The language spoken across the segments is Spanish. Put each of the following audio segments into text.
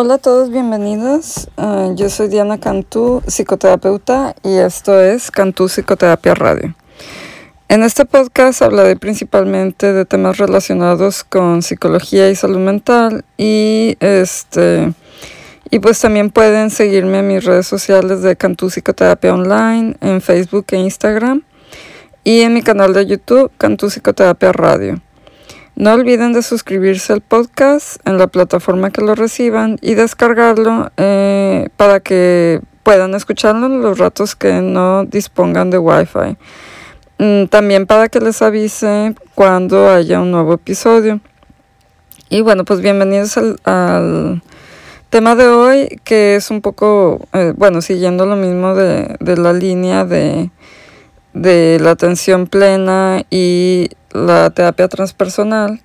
Hola a todos, bienvenidos. Uh, yo soy Diana Cantú, psicoterapeuta, y esto es Cantú Psicoterapia Radio. En este podcast hablaré principalmente de temas relacionados con psicología y salud mental y este y pues también pueden seguirme en mis redes sociales de Cantú Psicoterapia Online, en Facebook e Instagram y en mi canal de YouTube Cantú Psicoterapia Radio. No olviden de suscribirse al podcast en la plataforma que lo reciban y descargarlo eh, para que puedan escucharlo en los ratos que no dispongan de Wi-Fi. Mm, también para que les avise cuando haya un nuevo episodio. Y bueno, pues bienvenidos al, tema de hoy, que es un poco, eh, bueno, siguiendo lo mismo de, de la línea de, de la atención plena y la terapia transpersonal,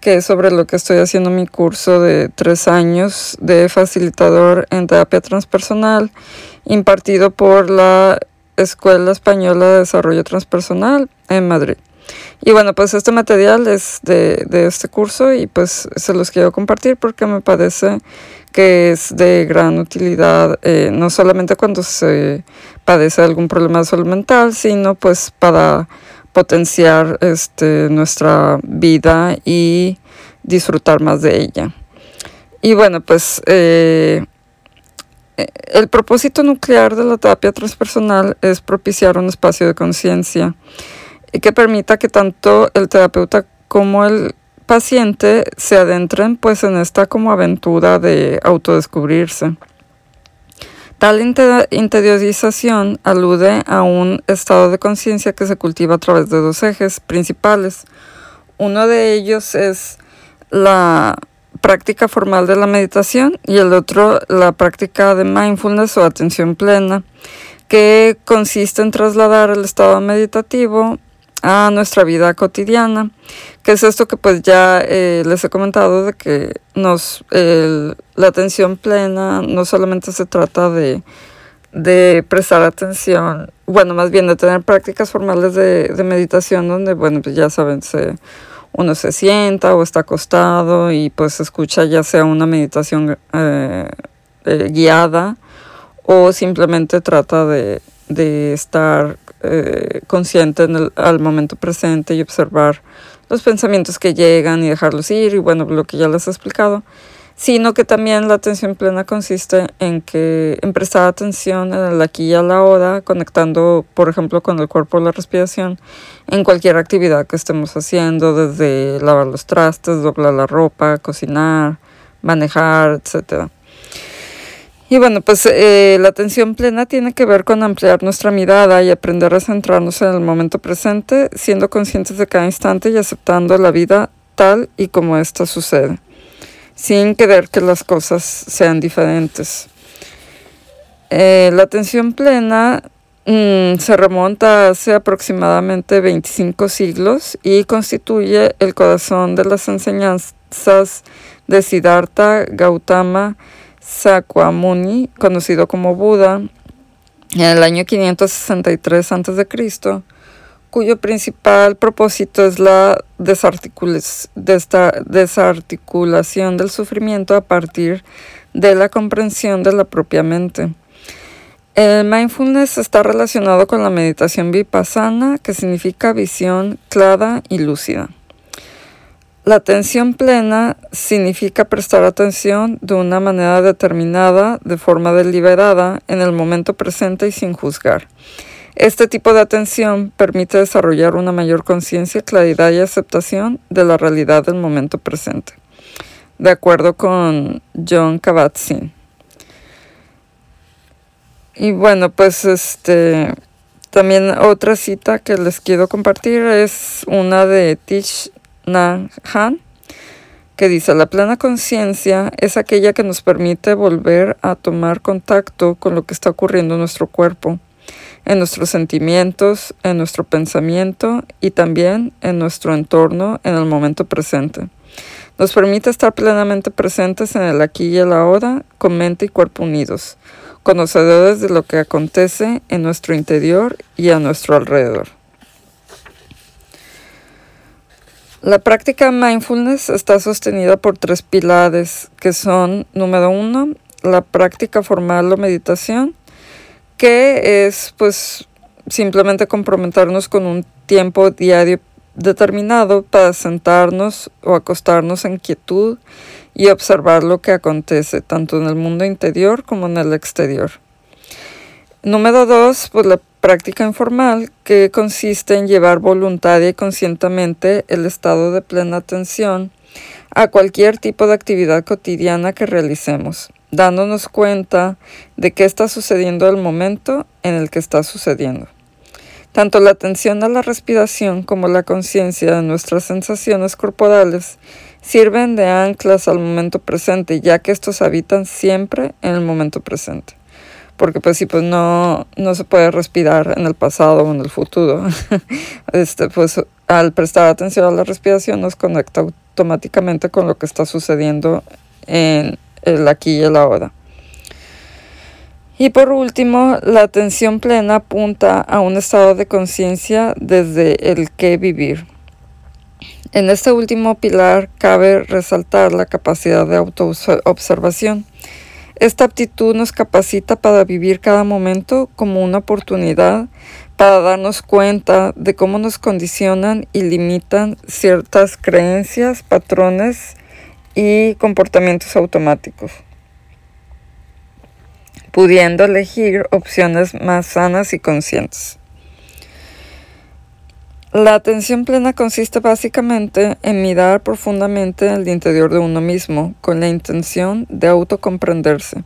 que es sobre lo que estoy haciendo mi curso de tres años de facilitador en terapia transpersonal, impartido por la Escuela Española de Desarrollo Transpersonal en Madrid. Y bueno, pues este material es de, de, este curso y pues se los quiero compartir porque me parece que es de gran utilidad, eh, no solamente cuando se padece algún problema de salud mental, sino pues para potenciar este, nuestra vida y disfrutar más de ella. Y bueno, pues eh, el propósito nuclear de la terapia transpersonal es propiciar un espacio de conciencia que permita que tanto el terapeuta como el paciente se adentren pues en esta como aventura de autodescubrirse. Tal interiorización alude a un estado de conciencia que se cultiva a través de dos ejes principales. Uno de ellos es la práctica formal de la meditación y el otro la práctica de mindfulness o atención plena, que consiste en trasladar el estado meditativo a nuestra vida cotidiana, que es esto que pues ya eh, les he comentado de que nos la atención plena no solamente se trata de, de prestar atención, bueno, más bien de tener prácticas formales de, de meditación donde, bueno, pues ya saben, se, uno se sienta o está acostado y pues escucha ya sea una meditación eh, eh, guiada o simplemente trata de, de estar eh, consciente en el, al momento presente y observar los pensamientos que llegan y dejarlos ir y bueno, lo que ya les he explicado, sino que también la atención plena consiste en que en prestar atención en el aquí y a la hora, conectando, por ejemplo, con el cuerpo la respiración en cualquier actividad que estemos haciendo, desde lavar los trastes, doblar la ropa, cocinar, manejar, etcétera. Y bueno, pues eh, la atención plena tiene que ver con ampliar nuestra mirada y aprender a centrarnos en el momento presente, siendo conscientes de cada instante y aceptando la vida tal y como ésta sucede, sin querer que las cosas sean diferentes. Eh, la atención plena mm, se remonta hace aproximadamente 25 siglos y constituye el corazón de las enseñanzas de Siddhartha Gautama, Sakyamuni, conocido como Buda, en el año 563 a.C., cuyo principal propósito es la desarticulación del sufrimiento a partir de la comprensión de la propia mente. El mindfulness está relacionado con la meditación vipassana, que significa visión clara y lúcida. La atención plena significa prestar atención de una manera determinada, de forma deliberada, en el momento presente y sin juzgar. Este tipo de atención permite desarrollar una mayor conciencia, claridad y aceptación de la realidad del momento presente. De acuerdo con John Kabat-Zinn. Y bueno, pues este también otra cita que les quiero compartir es una de Tish Han, que dice, la plena conciencia es aquella que nos permite volver a tomar contacto con lo que está ocurriendo en nuestro cuerpo, en nuestros sentimientos, en nuestro pensamiento y también en nuestro entorno en el momento presente. Nos permite estar plenamente presentes en el aquí y el ahora, con mente y cuerpo unidos, conocedores de lo que acontece en nuestro interior y a nuestro alrededor. La práctica mindfulness está sostenida por tres pilares que son, número uno, la práctica formal o meditación, que es pues simplemente comprometernos con un tiempo diario determinado para sentarnos o acostarnos en quietud y observar lo que acontece tanto en el mundo interior como en el exterior. Número dos, pues la práctica informal que consiste en llevar voluntaria y conscientemente el estado de plena atención a cualquier tipo de actividad cotidiana que realicemos, dándonos cuenta de qué está sucediendo el momento en el que está sucediendo. Tanto la atención a la respiración como la conciencia de nuestras sensaciones corporales sirven de anclas al momento presente, ya que estos habitan siempre en el momento presente. Porque pues sí, pues no, no se puede respirar en el pasado o en el futuro. este, pues al prestar atención a la respiración nos conecta automáticamente con lo que está sucediendo en el aquí y el ahora. Y por último, la atención plena apunta a un estado de conciencia desde el que vivir. En este último pilar cabe resaltar la capacidad de autoobservación. Esta aptitud nos capacita para vivir cada momento como una oportunidad para darnos cuenta de cómo nos condicionan y limitan ciertas creencias, patrones y comportamientos automáticos pudiendo elegir opciones más sanas y conscientes. La atención plena consiste básicamente en mirar profundamente al interior de uno mismo con la intención de autocomprenderse,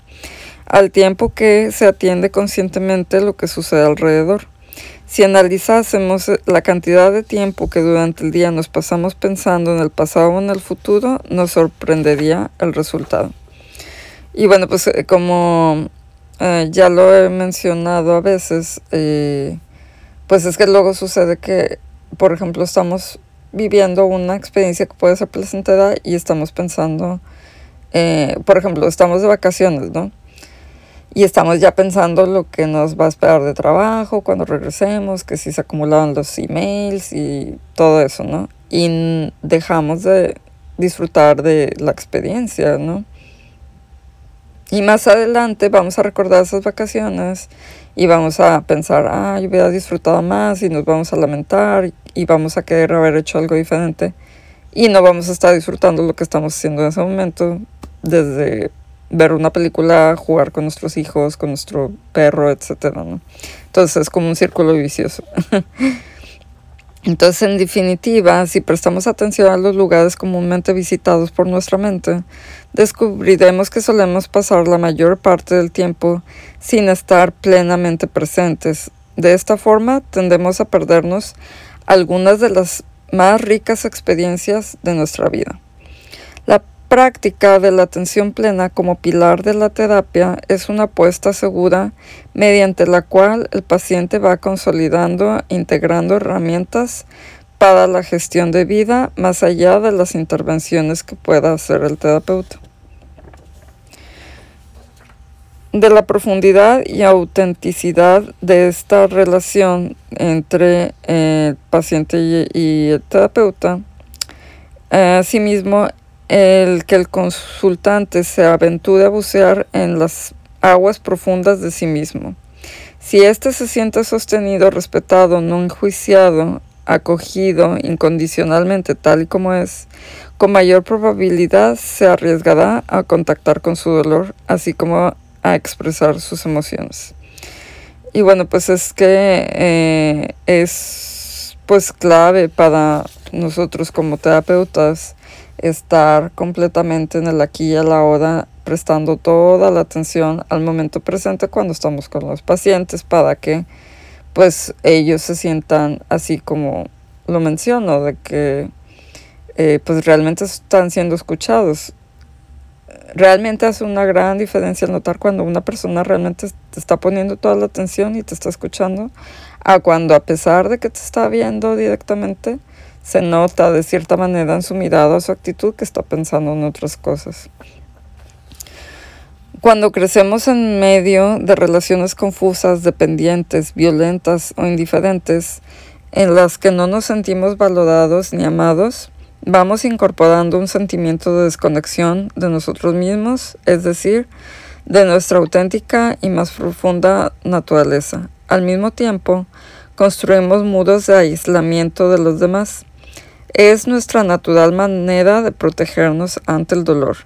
al tiempo que se atiende conscientemente lo que sucede alrededor. Si analizásemos la cantidad de tiempo que durante el día nos pasamos pensando en el pasado o en el futuro, nos sorprendería el resultado. Y bueno, pues eh, como eh, ya lo he mencionado a veces, eh, pues es que luego sucede que, por ejemplo, estamos viviendo una experiencia que puede ser placentera y estamos pensando, eh, por ejemplo, estamos de vacaciones, ¿no? Y estamos ya pensando lo que nos va a esperar de trabajo cuando regresemos, que si se acumularon los emails y todo eso, ¿no? Y dejamos de disfrutar de la experiencia, ¿no? Y más adelante vamos a recordar esas vacaciones y vamos a pensar, ah, yo hubiera disfrutado más y nos vamos a lamentar y vamos a querer haber hecho algo diferente y no vamos a estar disfrutando lo que estamos haciendo en ese momento, desde ver una película, jugar con nuestros hijos, con nuestro perro, etc. ¿no? Entonces es como un círculo vicioso. Entonces, en definitiva, si prestamos atención a los lugares comúnmente visitados por nuestra mente, descubriremos que solemos pasar la mayor parte del tiempo sin estar plenamente presentes. De esta forma, tendemos a perdernos algunas de las más ricas experiencias de nuestra vida práctica de la atención plena como pilar de la terapia es una apuesta segura mediante la cual el paciente va consolidando, integrando herramientas para la gestión de vida más allá de las intervenciones que pueda hacer el terapeuta. De la profundidad y autenticidad de esta relación entre el paciente y el terapeuta, asimismo el que el consultante se aventure a bucear en las aguas profundas de sí mismo. Si éste se siente sostenido, respetado, no enjuiciado, acogido incondicionalmente tal y como es, con mayor probabilidad se arriesgará a contactar con su dolor, así como a expresar sus emociones. Y bueno, pues es que eh, es pues clave para nosotros como terapeutas estar completamente en el aquí y a la hora, prestando toda la atención al momento presente cuando estamos con los pacientes para que pues ellos se sientan así como lo menciono, de que eh, pues realmente están siendo escuchados. Realmente hace una gran diferencia notar cuando una persona realmente te está poniendo toda la atención y te está escuchando, a cuando a pesar de que te está viendo directamente, se nota de cierta manera en su mirada, su actitud, que está pensando en otras cosas. Cuando crecemos en medio de relaciones confusas, dependientes, violentas o indiferentes, en las que no nos sentimos valorados ni amados, vamos incorporando un sentimiento de desconexión de nosotros mismos, es decir, de nuestra auténtica y más profunda naturaleza. Al mismo tiempo, construimos muros de aislamiento de los demás. Es nuestra natural manera de protegernos ante el dolor.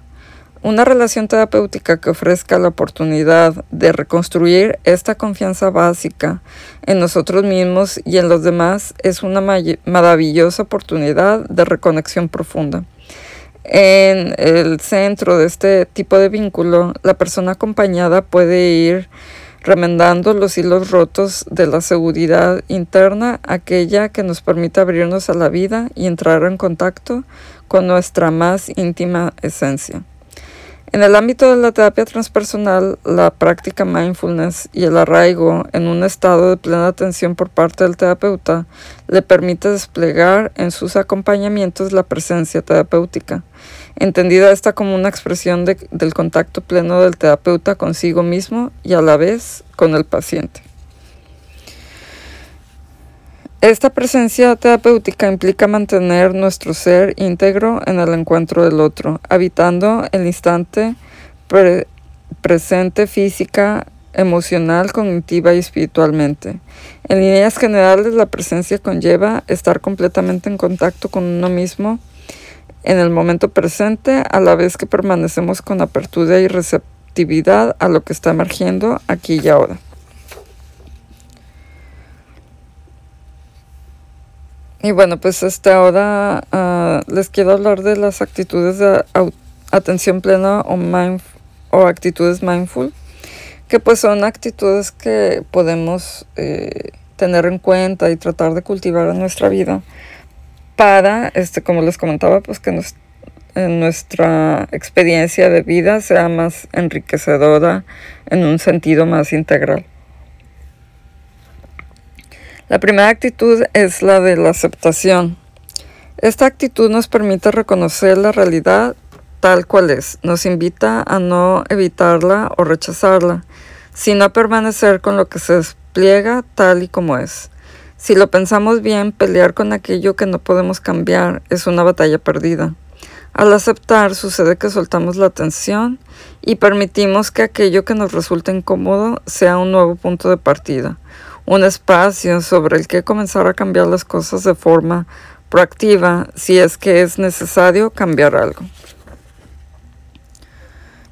Una relación terapéutica que ofrezca la oportunidad de reconstruir esta confianza básica en nosotros mismos y en los demás es una maravillosa oportunidad de reconexión profunda. En el centro de este tipo de vínculo, la persona acompañada puede ir remendando los hilos rotos de la seguridad interna, aquella que nos permite abrirnos a la vida y entrar en contacto con nuestra más íntima esencia. En el ámbito de la terapia transpersonal, la práctica mindfulness y el arraigo en un estado de plena atención por parte del terapeuta le permite desplegar en sus acompañamientos la presencia terapéutica, entendida esta como una expresión del contacto pleno del terapeuta consigo mismo y a la vez con el paciente. Esta presencia terapéutica implica mantener nuestro ser íntegro en el encuentro del otro, habitando el instante presente física, emocional, cognitiva y espiritualmente. En líneas generales, la presencia conlleva estar completamente en contacto con uno mismo en el momento presente, a la vez que permanecemos con apertura y receptividad a lo que está emergiendo aquí y ahora. Y bueno, pues hasta ahora uh, les quiero hablar de las actitudes de atención plena o, o actitudes mindful, que pues son actitudes que podemos eh, tener en cuenta y tratar de cultivar en nuestra vida para, este, como les comentaba, pues que nuestra experiencia de vida sea más enriquecedora en un sentido más integral. La primera actitud es la de la aceptación. Esta actitud nos permite reconocer la realidad tal cual es, nos invita a no evitarla o rechazarla, sino a permanecer con lo que se despliega tal y como es. Si lo pensamos bien, pelear con aquello que no podemos cambiar es una batalla perdida. Al aceptar sucede que soltamos la tensión y permitimos que aquello que nos resulta incómodo sea un nuevo punto de partida, un espacio sobre el que comenzar a cambiar las cosas de forma proactiva si es que es necesario cambiar algo.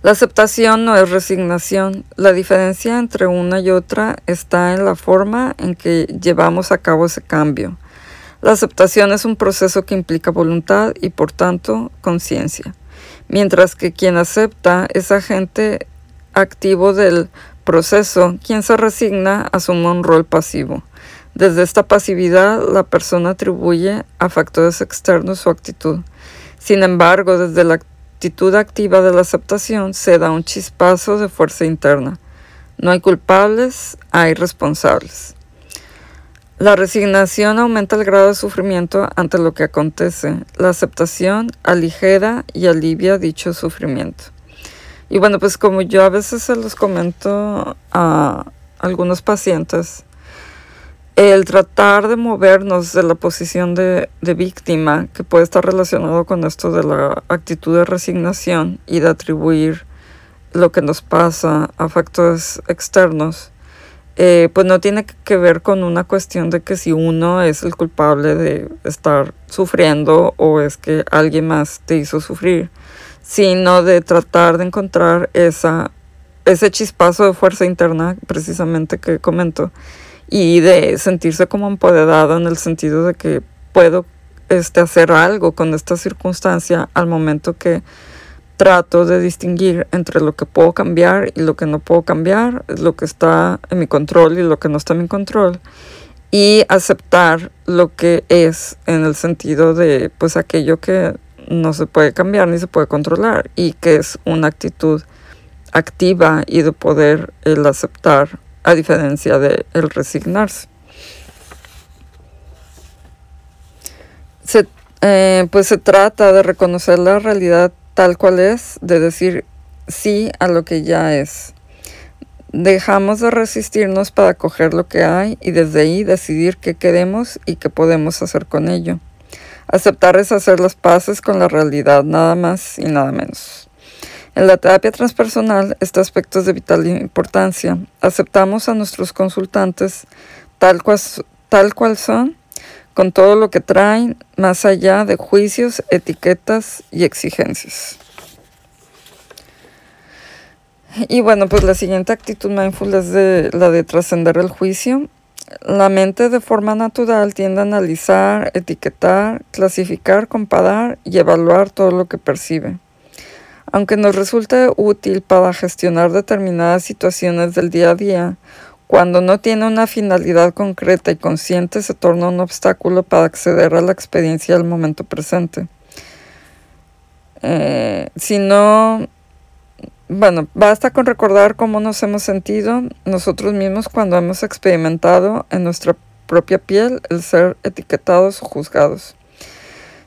La aceptación no es resignación. La diferencia entre una y otra está en la forma en que llevamos a cabo ese cambio. La aceptación es un proceso que implica voluntad y por tanto conciencia, mientras que quien acepta es agente activo del proceso, quien se resigna asume un rol pasivo. Desde esta pasividad, la persona atribuye a factores externos su actitud. Sin embargo, desde la actitud activa de la aceptación se da un chispazo de fuerza interna. No hay culpables, hay responsables. La resignación aumenta el grado de sufrimiento ante lo que acontece. La aceptación aligera y alivia dicho sufrimiento. Y bueno, pues como yo a veces se los comento a algunos pacientes, el tratar de movernos de la posición de, víctima, que puede estar relacionado con esto de la actitud de resignación y de atribuir lo que nos pasa a factores externos, eh, pues no tiene que ver con una cuestión de que si uno es el culpable de estar sufriendo o es que alguien más te hizo sufrir, sino de tratar de encontrar esa, ese chispazo de fuerza interna precisamente que comento. Y de sentirse como empoderado en el sentido de que puedo este, hacer algo con esta circunstancia al momento que trato de distinguir entre lo que puedo cambiar y lo que no puedo cambiar, lo que está en mi control y lo que no está en mi control. Y aceptar lo que es en el sentido de pues aquello que no se puede cambiar ni se puede controlar y que es una actitud activa y de poder el aceptar a diferencia de el resignarse. Se, eh, pues se trata de reconocer la realidad tal cual es, de decir sí a lo que ya es. Dejamos de resistirnos para coger lo que hay y desde ahí decidir qué queremos y qué podemos hacer con ello. Aceptar es hacer las paces con la realidad, nada más y nada menos. En la terapia transpersonal, este aspecto es de vital importancia. Aceptamos a nuestros consultantes tal cual, tal cual son, con todo lo que traen, más allá de juicios, etiquetas y exigencias. Y bueno, pues la siguiente actitud mindful es de, la de trascender el juicio. La mente de forma natural tiende a analizar, etiquetar, clasificar, comparar y evaluar todo lo que percibe. Aunque nos resulte útil para gestionar determinadas situaciones del día a día, cuando no tiene una finalidad concreta y consciente se torna un obstáculo para acceder a la experiencia del momento presente. Eh, si no, bueno, basta con recordar cómo nos hemos sentido nosotros mismos cuando hemos experimentado en nuestra propia piel el ser etiquetados o juzgados.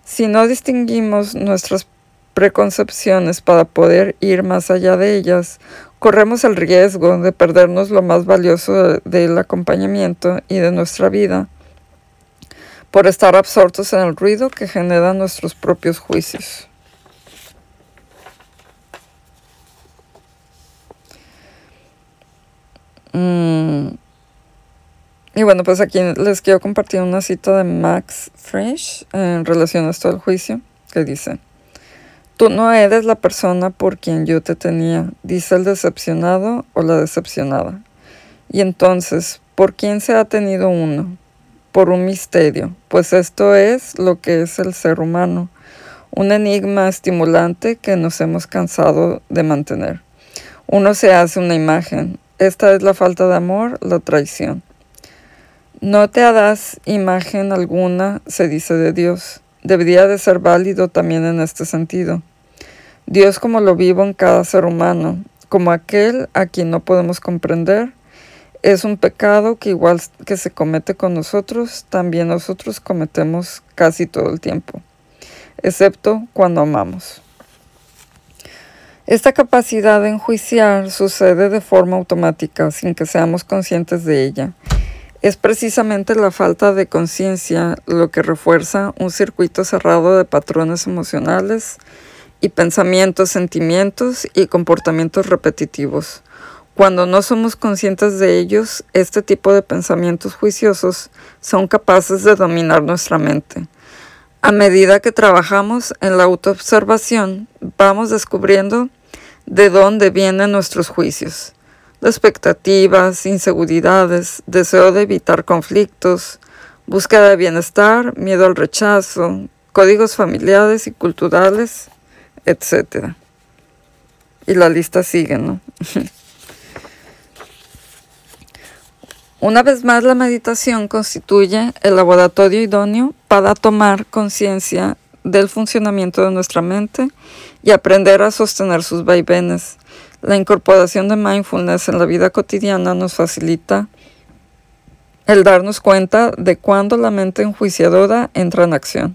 Si no distinguimos nuestras preconcepciones para poder ir más allá de ellas, corremos el riesgo de perdernos lo más valioso del acompañamiento y de nuestra vida por estar absortos en el ruido que generan nuestros propios juicios. Y bueno, pues aquí les quiero compartir una cita de Max Frisch en relación a esto del juicio, que dice, Tú no eres la persona por quien yo te tenía, dice el decepcionado o la decepcionada. Y entonces, ¿por quién se ha tenido uno? Por un misterio, pues esto es lo que es el ser humano, un enigma estimulante que nos hemos cansado de mantener. Uno se hace una imagen, esta es la falta de amor, la traición. No te hagas imagen alguna, se dice de Dios debería de ser válido también en este sentido. Dios como lo vivo en cada ser humano, como aquel a quien no podemos comprender, es un pecado que igual que se comete con nosotros, también nosotros cometemos casi todo el tiempo, excepto cuando amamos. Esta capacidad de enjuiciar sucede de forma automática, sin que seamos conscientes de ella. Es precisamente la falta de conciencia lo que refuerza un circuito cerrado de patrones emocionales y pensamientos, sentimientos y comportamientos repetitivos. Cuando no somos conscientes de ellos, este tipo de pensamientos juiciosos son capaces de dominar nuestra mente. A medida que trabajamos en la autoobservación, vamos descubriendo de dónde vienen nuestros juicios expectativas, inseguridades, deseo de evitar conflictos, búsqueda de bienestar, miedo al rechazo, códigos familiares y culturales, etc. Y la lista sigue, ¿no? Una vez más, la meditación constituye el laboratorio idóneo para tomar conciencia del funcionamiento de nuestra mente y aprender a sostener sus vaivenes la incorporación de mindfulness en la vida cotidiana nos facilita el darnos cuenta de cuándo la mente enjuiciadora entra en acción.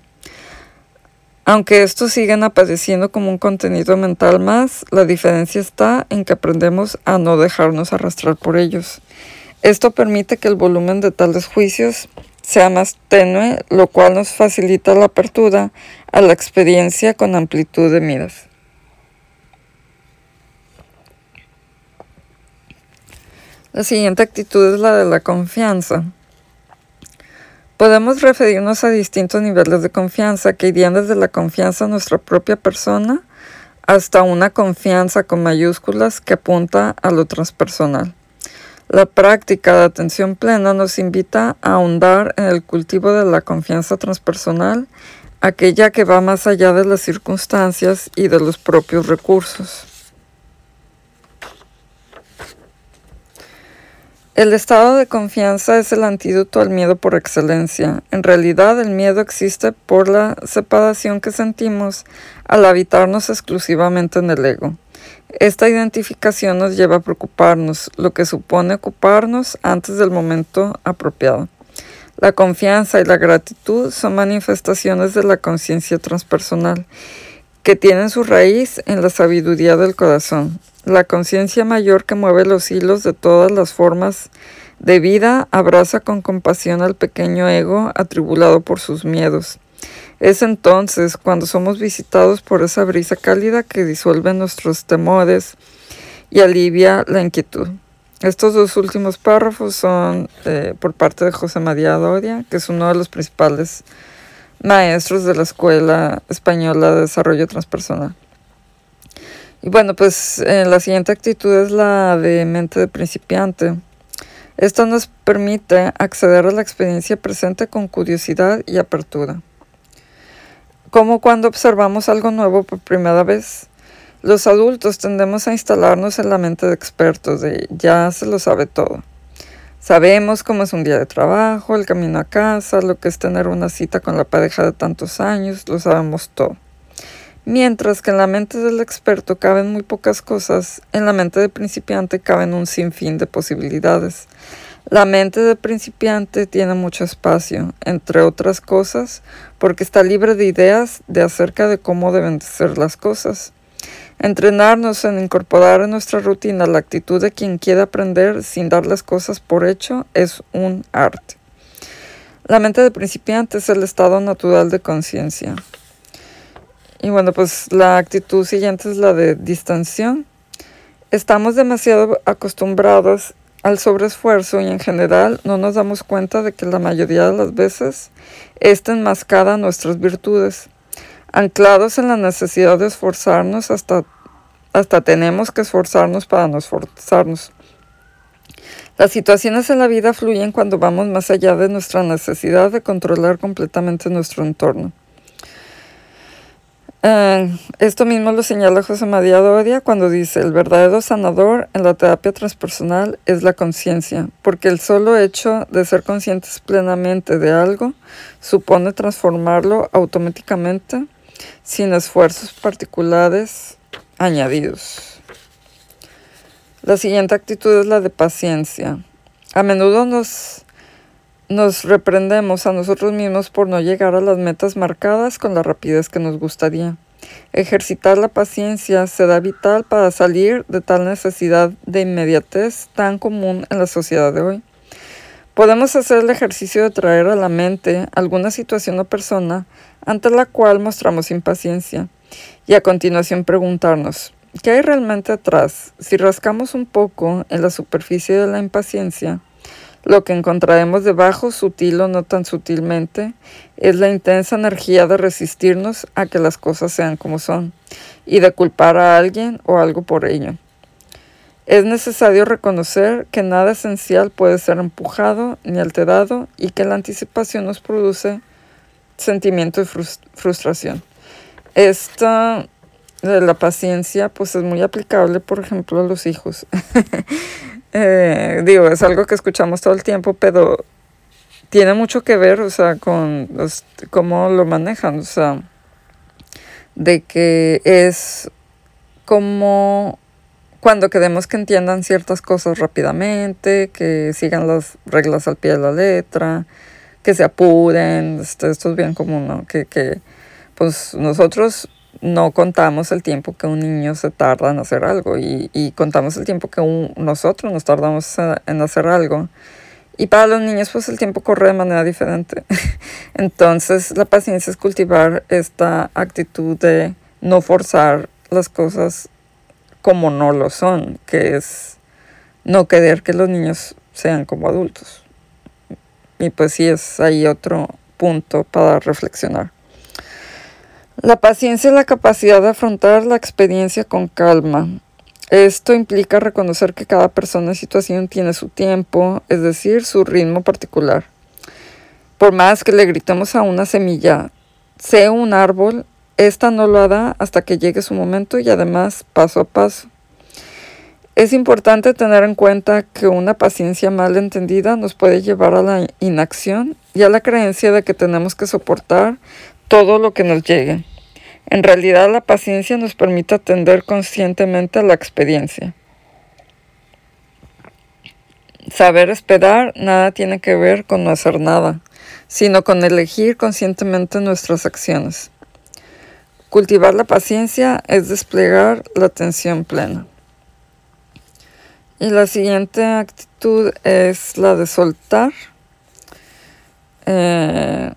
Aunque estos siguen apareciendo como un contenido mental más, la diferencia está en que aprendemos a no dejarnos arrastrar por ellos. Esto permite que el volumen de tales juicios sea más tenue, lo cual nos facilita la apertura a la experiencia con amplitud de miras. La siguiente actitud es la de la confianza. Podemos referirnos a distintos niveles de confianza que irían desde la confianza en nuestra propia persona hasta una confianza con mayúsculas que apunta a lo transpersonal. La práctica de atención plena nos invita a ahondar en el cultivo de la confianza transpersonal, aquella que va más allá de las circunstancias y de los propios recursos. El estado de confianza es el antídoto al miedo por excelencia. En realidad el miedo existe por la separación que sentimos al habitarnos exclusivamente en el ego. Esta identificación nos lleva a preocuparnos, lo que supone ocuparnos antes del momento apropiado. La confianza y la gratitud son manifestaciones de la conciencia transpersonal, que tienen su raíz en la sabiduría del corazón. La conciencia mayor que mueve los hilos de todas las formas de vida abraza con compasión al pequeño ego atribulado por sus miedos. Es entonces cuando somos visitados por esa brisa cálida que disuelve nuestros temores y alivia la inquietud. Estos dos últimos párrafos son eh, por parte de José María Doria, que es uno de los principales maestros de la Escuela Española de Desarrollo Transpersonal. Y bueno, pues eh, la siguiente actitud es la de mente de principiante. Esto nos permite acceder a la experiencia presente con curiosidad y apertura. Como cuando observamos algo nuevo por primera vez, los adultos tendemos a instalarnos en la mente de expertos, de ya se lo sabe todo. Sabemos cómo es un día de trabajo, el camino a casa, lo que es tener una cita con la pareja de tantos años, lo sabemos todo. Mientras que en la mente del experto caben muy pocas cosas, en la mente del principiante caben un sinfín de posibilidades. La mente del principiante tiene mucho espacio, entre otras cosas, porque está libre de ideas de acerca de cómo deben ser las cosas. Entrenarnos en incorporar en nuestra rutina la actitud de quien quiere aprender sin dar las cosas por hecho es un arte. La mente de principiante es el estado natural de conciencia. Y bueno, pues la actitud siguiente es la de distensión. Estamos demasiado acostumbrados al sobreesfuerzo y en general no nos damos cuenta de que la mayoría de las veces esta enmascara nuestras virtudes anclados en la necesidad de esforzarnos hasta, hasta tenemos que esforzarnos para no esforzarnos. Las situaciones en la vida fluyen cuando vamos más allá de nuestra necesidad de controlar completamente nuestro entorno. Eh, esto mismo lo señala José María Doria cuando dice, el verdadero sanador en la terapia transpersonal es la conciencia, porque el solo hecho de ser conscientes plenamente de algo supone transformarlo automáticamente sin esfuerzos particulares añadidos. La siguiente actitud es la de paciencia. A menudo nos, nos reprendemos a nosotros mismos por no llegar a las metas marcadas con la rapidez que nos gustaría. Ejercitar la paciencia será vital para salir de tal necesidad de inmediatez tan común en la sociedad de hoy. Podemos hacer el ejercicio de traer a la mente alguna situación o persona ante la cual mostramos impaciencia y a continuación preguntarnos, ¿qué hay realmente atrás? Si rascamos un poco en la superficie de la impaciencia, lo que encontraremos debajo, sutil o no tan sutilmente, es la intensa energía de resistirnos a que las cosas sean como son y de culpar a alguien o algo por ello. Es necesario reconocer que nada esencial puede ser empujado ni alterado y que la anticipación nos produce sentimiento de frustración. Esta de la paciencia pues es muy aplicable por ejemplo a los hijos. Eh, digo, es algo que escuchamos todo el tiempo, pero tiene mucho que ver, o sea, con cómo lo manejan, o sea, de que es como cuando queremos que entiendan ciertas cosas rápidamente, que sigan las reglas al pie de la letra, que se apuren, esto, esto es bien común, ¿no? Que, que pues nosotros no contamos el tiempo que un niño se tarda en hacer algo y, y contamos el tiempo que nosotros nos tardamos en hacer algo. Y para los niños pues el tiempo corre de manera diferente. Entonces la paciencia es cultivar esta actitud de no forzar las cosas como no lo son, que es no querer que los niños sean como adultos. Y pues sí es ahí otro punto para reflexionar. La paciencia es la capacidad de afrontar la experiencia con calma. Esto implica reconocer que cada persona y situación tiene su tiempo, es decir, su ritmo particular. Por más que le gritemos a una semilla, sé un árbol, esta no lo hará hasta que llegue su momento y además paso a paso. Es importante tener en cuenta que una paciencia mal entendida nos puede llevar a la inacción y a la creencia de que tenemos que soportar todo lo que nos llegue. En realidad la paciencia nos permite atender conscientemente a la experiencia. Saber esperar nada tiene que ver con no hacer nada, sino con elegir conscientemente nuestras acciones. Cultivar la paciencia es desplegar la atención plena. Y la siguiente actitud es la de soltar. Eh,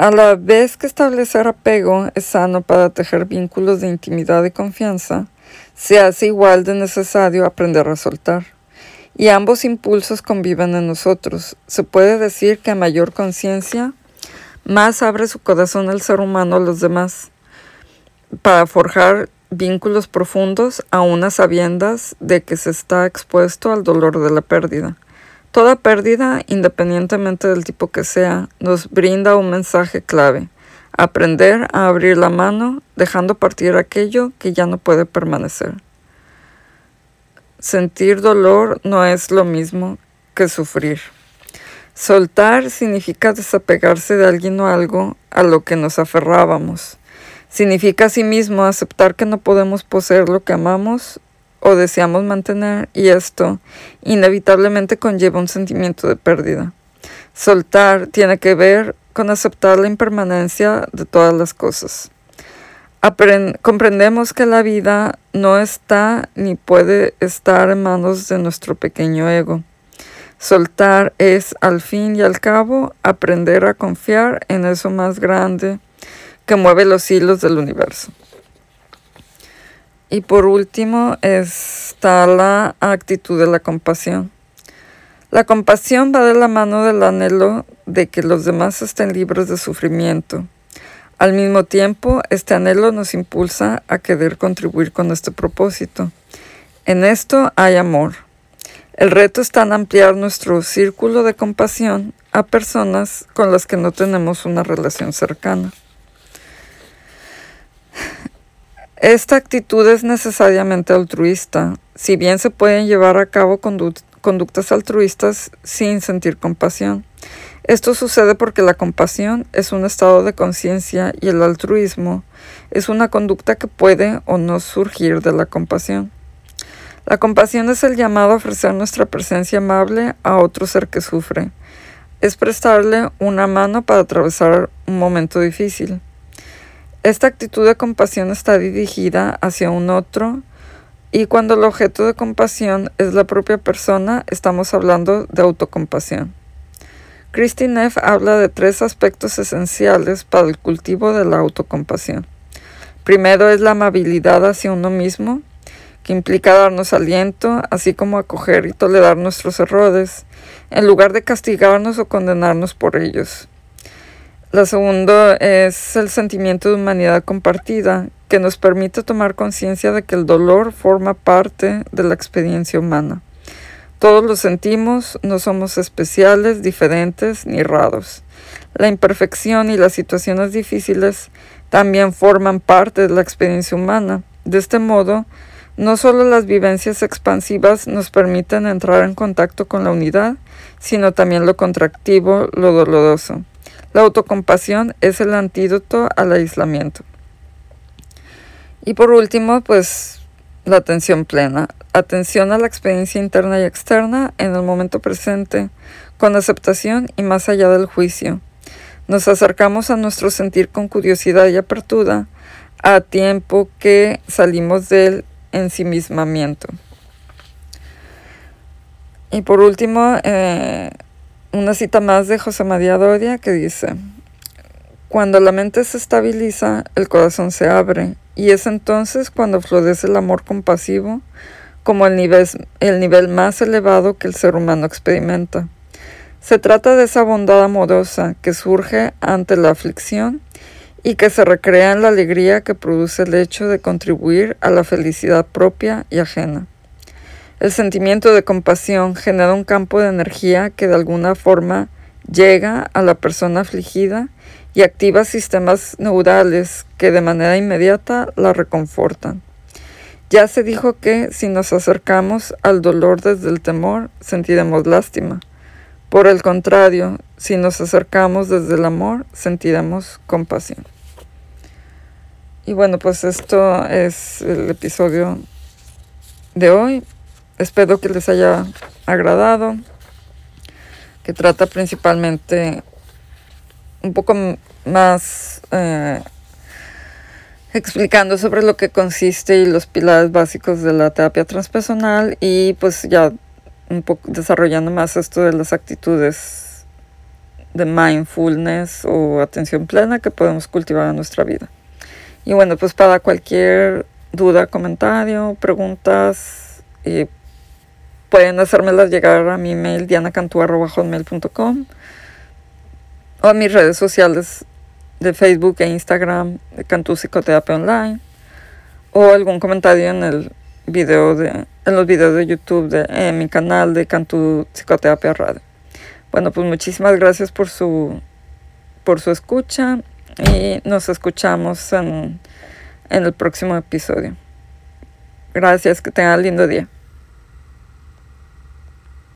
A la vez que establecer apego es sano para tejer vínculos de intimidad y confianza, se hace igual de necesario aprender a soltar. Y ambos impulsos conviven en nosotros. Se puede decir que a mayor conciencia, más abre su corazón el ser humano a los demás, para forjar vínculos profundos a unas sabiendas de que se está expuesto al dolor de la pérdida. Toda pérdida, independientemente del tipo que sea, nos brinda un mensaje clave. Aprender a abrir la mano, dejando partir aquello que ya no puede permanecer. Sentir dolor no es lo mismo que sufrir. Soltar significa desapegarse de alguien o algo a lo que nos aferrábamos. Significa asimismo aceptar que no podemos poseer lo que amamos o deseamos mantener y esto inevitablemente conlleva un sentimiento de pérdida. Soltar tiene que ver con aceptar la impermanencia de todas las cosas. comprendemos que la vida no está ni puede estar en manos de nuestro pequeño ego. Soltar es, al fin y al cabo, aprender a confiar en eso más grande que mueve los hilos del universo. Y por último está la actitud de la compasión. La compasión va de la mano del anhelo de que los demás estén libres de sufrimiento. Al mismo tiempo, este anhelo nos impulsa a querer contribuir con este propósito. En esto hay amor. El reto está en ampliar nuestro círculo de compasión a personas con las que no tenemos una relación cercana. Esta actitud es necesariamente altruista, si bien se pueden llevar a cabo conductas altruistas sin sentir compasión. Esto sucede porque la compasión es un estado de conciencia y el altruismo es una conducta que puede o no surgir de la compasión. La compasión es el llamado a ofrecer nuestra presencia amable a otro ser que sufre. Es prestarle una mano para atravesar un momento difícil. Esta actitud de compasión está dirigida hacia un otro y cuando el objeto de compasión es la propia persona, estamos hablando de autocompasión. Christine Neff habla de tres aspectos esenciales para el cultivo de la autocompasión. Primero es la amabilidad hacia uno mismo, que implica darnos aliento, así como acoger y tolerar nuestros errores, en lugar de castigarnos o condenarnos por ellos. La segunda es el sentimiento de humanidad compartida, que nos permite tomar conciencia de que el dolor forma parte de la experiencia humana. Todos lo sentimos, no somos especiales, diferentes ni raros. La imperfección y las situaciones difíciles también forman parte de la experiencia humana. De este modo, no solo las vivencias expansivas nos permiten entrar en contacto con la unidad, sino también lo contractivo, lo doloroso. La autocompasión es el antídoto al aislamiento. Y por último, pues la atención plena. Atención a la experiencia interna y externa en el momento presente, con aceptación y más allá del juicio. Nos acercamos a nuestro sentir con curiosidad y apertura, a tiempo que salimos del ensimismamiento. Y por último, eh, una cita más de José María Doria que dice, cuando la mente se estabiliza, el corazón se abre y es entonces cuando florece el amor compasivo como el nivel, el nivel más elevado que el ser humano experimenta. Se trata de esa bondad amorosa que surge ante la aflicción y que se recrea en la alegría que produce el hecho de contribuir a la felicidad propia y ajena. El sentimiento de compasión genera un campo de energía que de alguna forma llega a la persona afligida y activa sistemas neurales que de manera inmediata la reconfortan. Ya se dijo que si nos acercamos al dolor desde el temor, sentiremos lástima. Por el contrario, si nos acercamos desde el amor, sentiremos compasión. Y bueno, pues esto es el episodio de hoy. Espero que les haya agradado, que trata principalmente un poco más eh, explicando sobre lo que consiste y los pilares básicos de la terapia transpersonal y pues ya un poco desarrollando más esto de las actitudes de mindfulness o atención plena que podemos cultivar en nuestra vida. Y bueno, pues para cualquier duda, comentario, preguntas, eh, pueden hacérmelas llegar a mi mail dianacantu.com o a mis redes sociales de Facebook e Instagram de Cantú Psicoterapia Online o algún comentario en el video de en los videos de YouTube de en mi canal de Cantú Psicoterapia Radio. Bueno, pues muchísimas gracias por su por su escucha y nos escuchamos en, en el próximo episodio. Gracias, que tengan lindo día.